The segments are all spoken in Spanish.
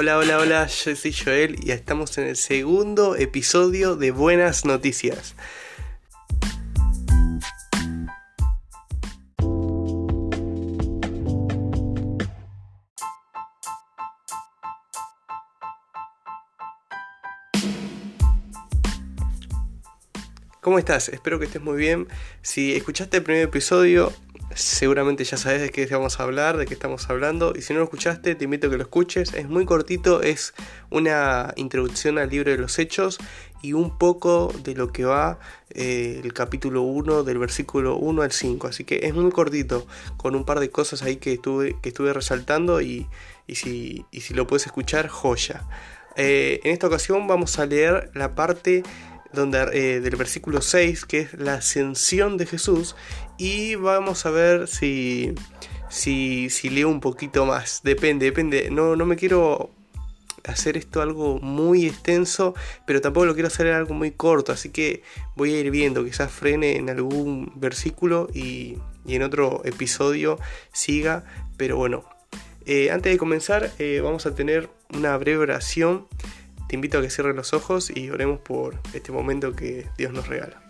Hola, hola, hola, yo soy Joel y estamos en el segundo episodio de Buenas Noticias. ¿Cómo estás? Espero que estés muy bien. Si escuchaste el primer episodio, seguramente ya sabes de qué vamos a hablar, de qué estamos hablando. Y si no lo escuchaste, te invito a que lo escuches. Es muy cortito, es una introducción al libro de los hechos y un poco de lo que va eh, el capítulo 1 del versículo 1 al 5. Así que es muy cortito, con un par de cosas ahí que estuve, que estuve resaltando y, si, si, lo puedes escuchar, joya. Eh, en esta ocasión vamos a leer la parte donde, eh, del versículo 6, que es la ascensión de Jesús, y vamos a ver si, si, si leo un poquito más. Depende, depende. No, no me quiero hacer esto algo muy extenso, pero tampoco lo quiero hacer algo muy corto, así que voy a ir viendo, quizás frene en algún versículo y, en otro episodio siga, pero bueno. Eh, antes de comenzar, eh, vamos a tener una breve oración te invito a que cierres los ojos y oremos por este momento que Dios nos regala.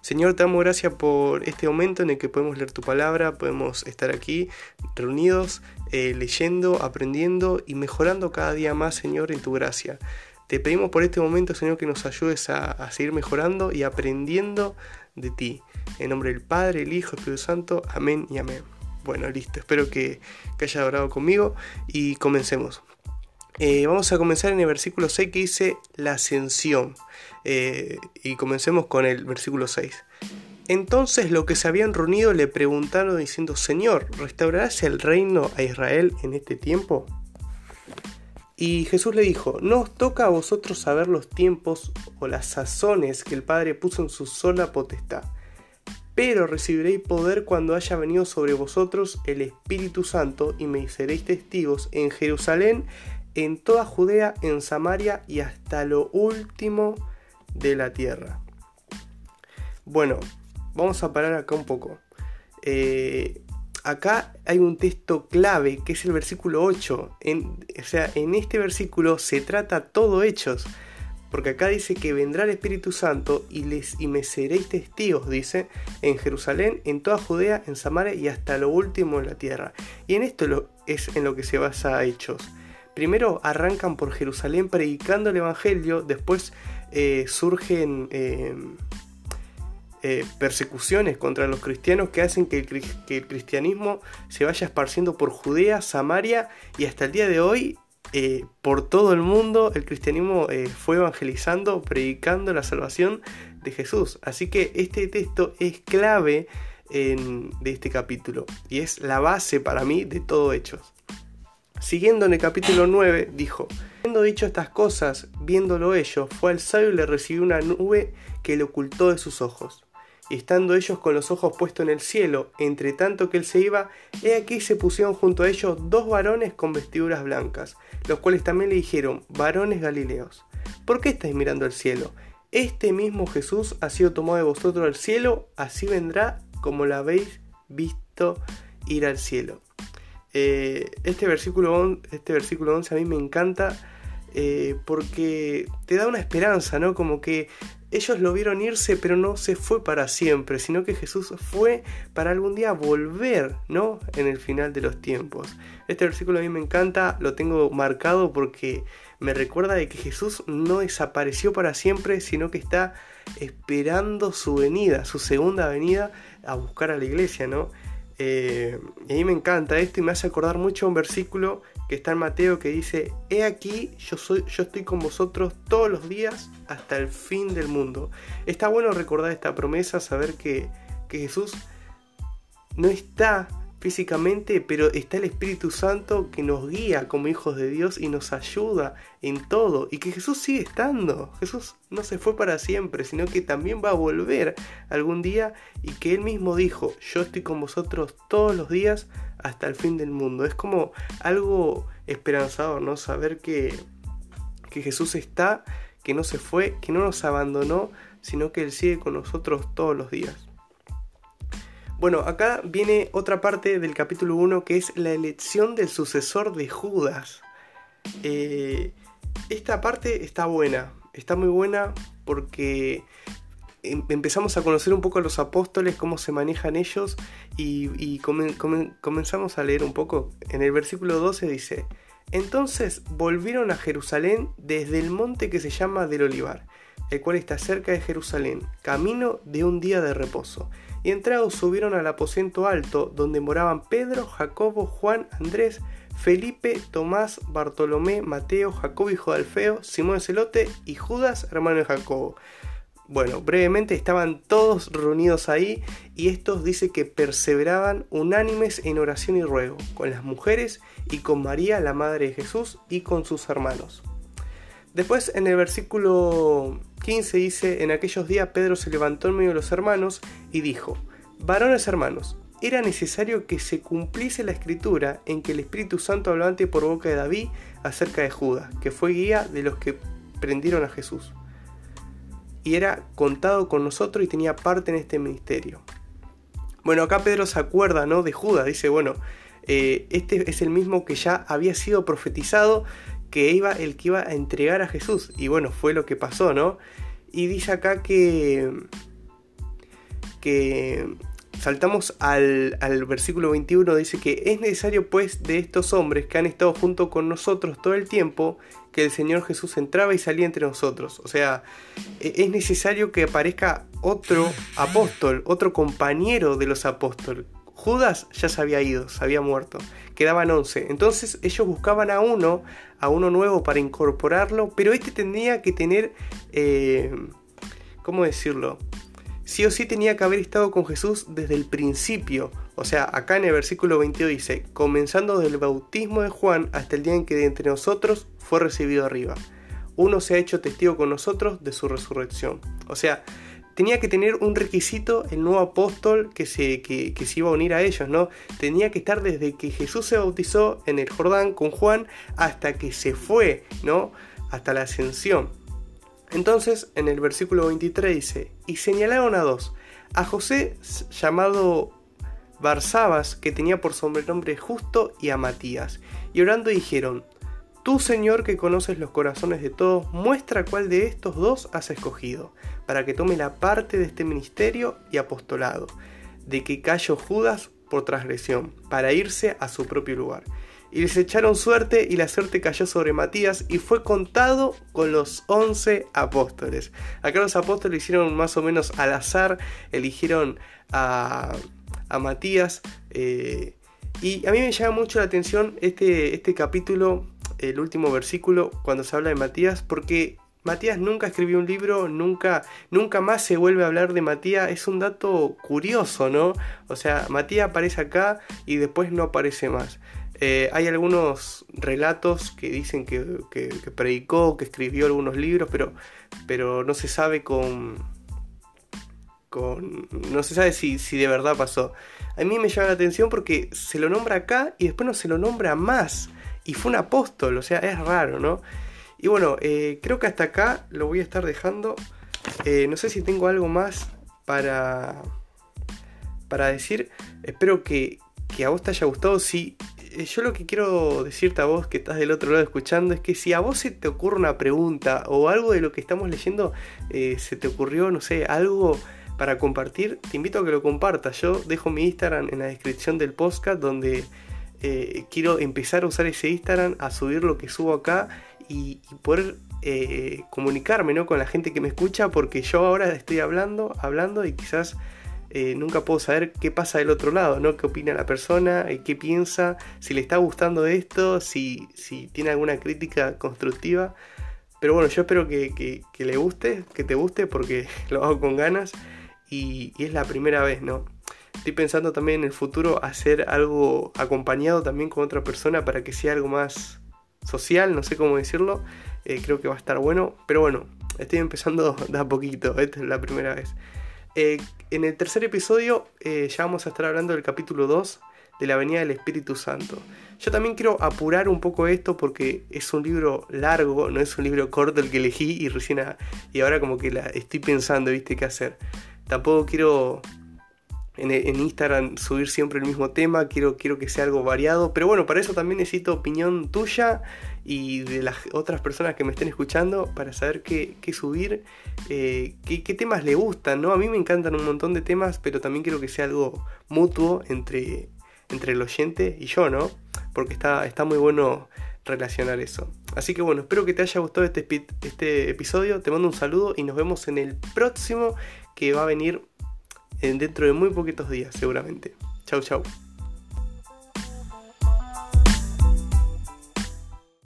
Señor, te damos gracias por este momento en el que podemos leer tu palabra, podemos estar aquí reunidos, eh, leyendo, aprendiendo y mejorando cada día más, Señor, en tu gracia. Te pedimos por este momento, Señor, que nos ayudes a, seguir mejorando y aprendiendo de ti. En nombre del Padre, el Hijo, el Espíritu Santo. Amén y amén. Bueno, listo. Espero que, que haya orado conmigo y comencemos. Eh, vamos a comenzar en el versículo 6 que dice la ascensión. Eh, y comencemos con el versículo 6. Entonces los que se habían reunido le preguntaron diciendo, Señor, ¿restaurarás el reino a Israel en este tiempo? Y Jesús le dijo, no os toca a vosotros saber los tiempos o las sazones que el Padre puso en su sola potestad, pero recibiréis poder cuando haya venido sobre vosotros el Espíritu Santo y me seréis testigos en Jerusalén, en toda Judea, en Samaria y hasta lo último de la tierra. Bueno, vamos a parar acá un poco. Eh, acá hay un texto clave que es el versículo 8. En, o sea, en este versículo se trata todo hechos. Porque acá dice que vendrá el Espíritu Santo y, les, y me seréis testigos, dice, en Jerusalén, en toda Judea, en Samaria y hasta lo último de la tierra. Y en esto lo, es en lo que se basa Hechos. Primero arrancan por Jerusalén predicando el Evangelio, después eh, surgen em, eh, persecuciones contra los cristianos que hacen que el, cristianismo se vaya esparciendo por Judea, Samaria y hasta el día de hoy eh, por todo el mundo el cristianismo fue evangelizando, predicando la salvación de Jesús. Así que este texto es clave de este capítulo y es la base para mí de todo Hechos. Siguiendo en el capítulo 9, dijo, Habiendo dicho estas cosas, viéndolo ellos, fue al sabio y le recibió una nube que le ocultó de sus ojos. Y estando ellos con los ojos puestos en el cielo, entre tanto que él se iba, he aquí se pusieron junto a ellos dos varones con vestiduras blancas, los cuales también le dijeron, varones galileos, ¿por qué estáis mirando al cielo? Este mismo Jesús ha sido tomado de vosotros al cielo, así vendrá como lo habéis visto ir al cielo. Eh, este, versículo, este versículo 11 a mí me encanta eh, porque te da una esperanza, ¿no? Como que ellos lo vieron irse, pero no se fue para siempre, sino que Jesús fue para algún día volver, ¿no? En el final de los tiempos. Este versículo a mí me encanta, lo tengo marcado porque me recuerda de que Jesús no desapareció para siempre, sino que está esperando su venida, su segunda venida a buscar a la iglesia, ¿no? Eh, y a mí me encanta esto y me hace acordar mucho un versículo que está en Mateo que dice, He aquí, yo, soy, yo estoy con vosotros todos los días hasta el fin del mundo. Está bueno recordar esta promesa, saber que, que Jesús no está físicamente, pero está el Espíritu Santo que nos guía como hijos de Dios y nos ayuda en todo. Y que Jesús sigue estando. Jesús no se fue para siempre, sino que también va a volver algún día y que Él mismo dijo, yo estoy con vosotros todos los días hasta el fin del mundo. Es como algo esperanzador, ¿no? Saber que, que Jesús está, que no se fue, que no nos abandonó, sino que Él sigue con nosotros todos los días. Bueno, acá viene otra parte del capítulo 1 que es la elección del sucesor de Judas. eh, esta parte está buena, está muy buena porque em, empezamos a conocer un poco a los apóstoles, cómo se manejan ellos y, comenzamos a leer un poco. En el versículo 12 dice, entonces volvieron a Jerusalén desde el monte que se llama del Olivar, el cual está cerca de Jerusalén, camino de un día de reposo. Y entrados subieron al aposento alto, donde moraban Pedro, Jacobo, Juan, Andrés, Felipe, Tomás, Bartolomé, Mateo, Jacobo hijo de Alfeo, Simón Celote y Judas, hermano de Jacobo. Bueno, brevemente estaban todos reunidos ahí y estos dice que perseveraban unánimes en oración y ruego, con las mujeres y con María, la madre de Jesús, y con sus hermanos. Después en el versículo 15 dice, en aquellos días Pedro se levantó en medio de los hermanos y dijo, varones hermanos, era necesario que se cumpliese la escritura en que el Espíritu Santo hablaba por boca de David acerca de Judas, que fue guía de los que prendieron a Jesús. Y era contado con nosotros y tenía parte en este ministerio. Bueno, acá Pedro se acuerda, ¿no? De Judas, dice, bueno, eh, este es el mismo que ya había sido profetizado, que iba el que iba a entregar a Jesús. Y bueno, fue lo que pasó, ¿no? Y dice acá que que saltamos al, versículo 21, dice que es necesario pues de estos hombres que han estado junto con nosotros todo el tiempo, que el Señor Jesús entraba y salía entre nosotros. O sea, e, es necesario que aparezca otro apóstol, otro compañero de los apóstoles. Judas ya se había ido, se había muerto. Quedaban 11. Entonces ellos buscaban a uno, a uno nuevo para incorporarlo, pero este tendría que tener, eh, ¿cómo decirlo? sí o sí tenía que haber estado con Jesús desde el principio. O sea, acá en el versículo 22 dice, comenzando desde el bautismo de Juan hasta el día en que de entre nosotros fue recibido arriba. Uno se ha hecho testigo con nosotros de su resurrección. O sea, tenía que tener un requisito el nuevo apóstol que se, que, se iba a unir a ellos, ¿no? Tenía que estar desde que Jesús se bautizó en el Jordán con Juan hasta que se fue, ¿no? Hasta la ascensión. Entonces, en el versículo 23 dice, y señalaron a dos, a José llamado Barsabas, que tenía por sobrenombre Justo, y a Matías, y orando dijeron, Tú, Señor, que conoces los corazones de todos, muestra cuál de estos dos has escogido, para que tome la parte de este ministerio y apostolado, de que cayó Judas por transgresión, para irse a su propio lugar y les echaron suerte y la suerte cayó sobre Matías y fue contado con los once apóstoles. Acá los apóstoles hicieron más o menos al azar, eligieron a, Matías eh, y a mí me llama mucho la atención este, este capítulo, el último versículo, cuando se habla de Matías, porque Matías nunca escribió un libro, nunca, nunca más se vuelve a hablar de Matías. Es un dato curioso, ¿no? O sea, Matías aparece acá y después no aparece más. Eh, hay algunos relatos que dicen que, predicó, que escribió algunos libros, pero, pero no se sabe con, con. No se sabe si, si de verdad pasó. A mí me llama la atención porque se lo nombra acá y después no se lo nombra más. Y fue un apóstol, o sea, es raro, ¿no? Y bueno, eh, creo que hasta acá lo voy a estar dejando. Eh, no sé si tengo algo más para, para decir. Espero que, que a vos te haya gustado. Si eh, yo lo que quiero decirte a vos que estás del otro lado escuchando es que si a vos se te ocurre una pregunta o algo de lo que estamos leyendo se te ocurrió, no sé, algo para compartir, te invito a que lo compartas. Yo dejo mi Instagram en la descripción del podcast donde eh, quiero empezar a usar ese Instagram, a subir lo que subo acá y, poder comunicarme ¿no? con la gente que me escucha porque yo ahora estoy hablando, hablando y quizás eh, nunca puedo saber qué pasa del otro lado, ¿no? ¿Qué opina la persona? Eh, ¿Qué piensa? Si le está gustando esto, si, si tiene alguna crítica constructiva. Pero bueno, yo espero que, le guste, que te guste, porque lo hago con ganas y, es la primera vez, ¿no? Estoy pensando también en el futuro hacer algo acompañado también con otra persona para que sea algo más social, no sé cómo decirlo. Eh, creo que va a estar bueno, pero bueno, estoy empezando de a poquito, esta es la primera vez. Eh, en el tercer episodio eh, ya vamos a estar hablando del capítulo 2 de la Venida del Espíritu Santo. Yo también quiero apurar un poco esto porque es un libro largo, no es un libro corto el que elegí y recién y ahora como que la estoy pensando, viste, qué hacer. Tampoco quiero en, Instagram subir siempre el mismo tema, quiero, quiero que sea algo variado, pero bueno, para eso también necesito opinión tuya y de las otras personas que me estén escuchando para saber qué, subir, eh, qué, temas le gustan, ¿no? A mí me encantan un montón de temas, pero también quiero que sea algo mutuo entre, entre el oyente y yo, ¿no? Porque está, está muy bueno relacionar eso. Así que bueno, espero que te haya gustado este, este episodio, te mando un saludo y nos vemos en el próximo que va a venir dentro de muy poquitos días seguramente. Chau, chau.